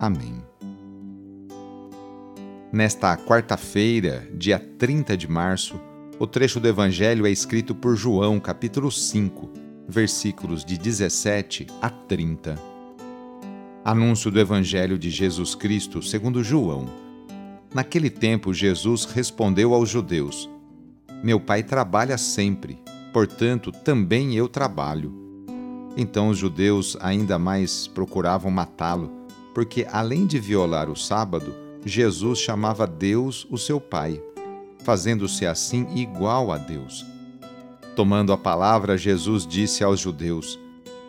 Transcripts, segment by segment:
Amém. Nesta quarta-feira, dia 30 de março, o trecho do Evangelho é escrito por João, capítulo 5, versículos de 17 a 30. Anúncio do Evangelho de Jesus Cristo segundo João. Naquele tempo, Jesus respondeu aos judeus: Meu pai trabalha sempre, portanto, também eu trabalho. Então os judeus ainda mais procuravam matá-lo porque além de violar o sábado, Jesus chamava Deus o seu Pai, fazendo-se assim igual a Deus. Tomando a palavra, Jesus disse aos judeus: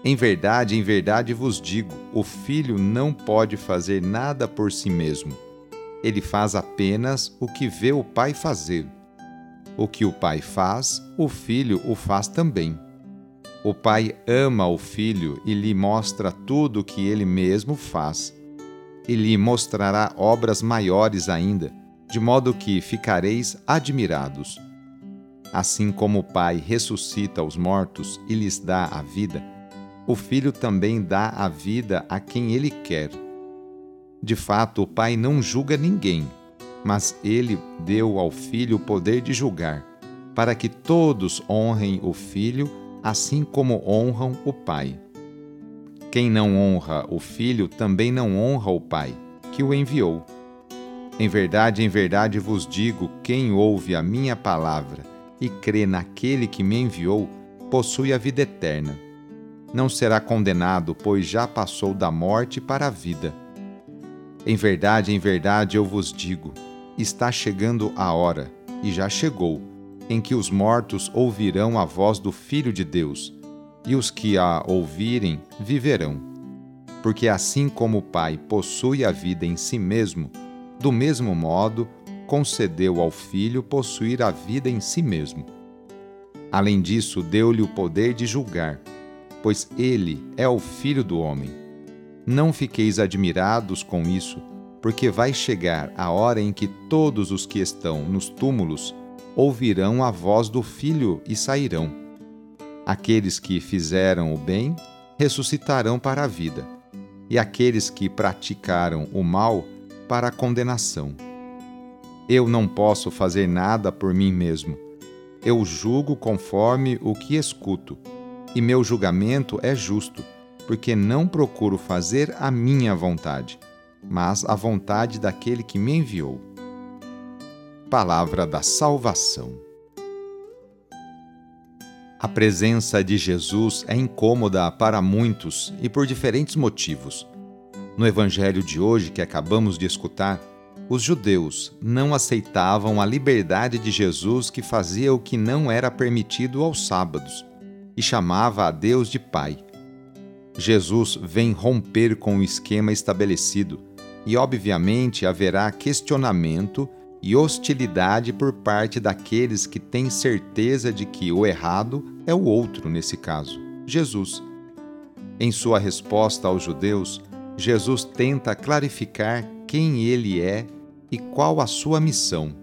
Em verdade, em verdade vos digo, o filho não pode fazer nada por si mesmo. Ele faz apenas o que vê o Pai fazer. O que o Pai faz, o filho o faz também. O Pai ama o Filho e lhe mostra tudo o que ele mesmo faz. E lhe mostrará obras maiores ainda, de modo que ficareis admirados. Assim como o Pai ressuscita os mortos e lhes dá a vida, o Filho também dá a vida a quem ele quer. De fato, o Pai não julga ninguém, mas ele deu ao Filho o poder de julgar, para que todos honrem o Filho assim como honram o Pai. Quem não honra o Filho também não honra o Pai, que o enviou. Em verdade, em verdade vos digo: quem ouve a minha palavra e crê naquele que me enviou, possui a vida eterna. Não será condenado, pois já passou da morte para a vida. Em verdade, em verdade eu vos digo: está chegando a hora, e já chegou em que os mortos ouvirão a voz do Filho de Deus, e os que a ouvirem viverão. Porque assim como o Pai possui a vida em si mesmo, do mesmo modo concedeu ao Filho possuir a vida em si mesmo. Além disso, deu-lhe o poder de julgar, pois ele é o Filho do homem. Não fiqueis admirados com isso, porque vai chegar a hora em que todos os que estão nos túmulos ouvirão a voz do Filho e sairão. Aqueles que fizeram o bem ressuscitarão para a vida, e aqueles que praticaram o mal para a condenação. Eu não posso fazer nada por mim mesmo. Eu julgo conforme o que escuto, e meu julgamento é justo, porque não procuro fazer a minha vontade, mas a vontade daquele que me enviou. Palavra da Salvação. A presença de Jesus é incômoda para muitos e por diferentes motivos. No Evangelho de hoje que acabamos de escutar, os judeus não aceitavam a liberdade de Jesus que fazia o que não era permitido aos sábados e chamava a Deus de Pai. Jesus vem romper com o esquema estabelecido e, obviamente, haverá questionamento e hostilidade por parte daqueles que têm certeza de que o errado é o outro nesse caso, Jesus. Em sua resposta aos judeus, Jesus tenta clarificar quem ele é e qual a sua missão.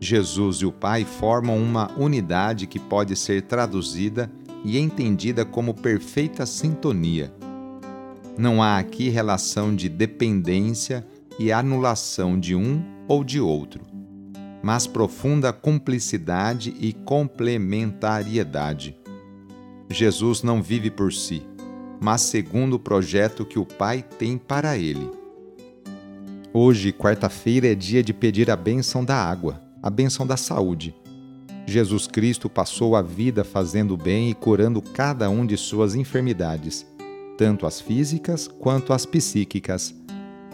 Jesus e o Pai formam uma unidade que pode ser traduzida e entendida como perfeita sintonia. Não há aqui relação de dependência e anulação de um ou de outro, mas profunda cumplicidade e complementariedade. Jesus não vive por si, mas segundo o projeto que o Pai tem para ele. Hoje, quarta-feira, é dia de pedir a bênção da água, a bênção da saúde. Jesus Cristo passou a vida fazendo bem e curando cada um de suas enfermidades, tanto as físicas quanto as psíquicas.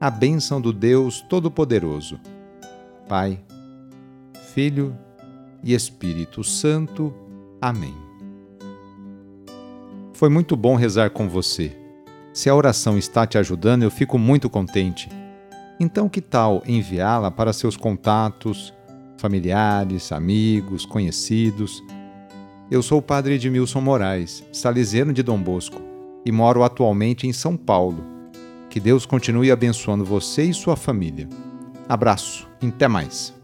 a bênção do Deus Todo-Poderoso. Pai, Filho e Espírito Santo. Amém. Foi muito bom rezar com você. Se a oração está te ajudando, eu fico muito contente. Então, que tal enviá-la para seus contatos, familiares, amigos, conhecidos? Eu sou o padre Edmilson Moraes, salesiano de Dom Bosco, e moro atualmente em São Paulo. Que Deus continue abençoando você e sua família. Abraço, até mais.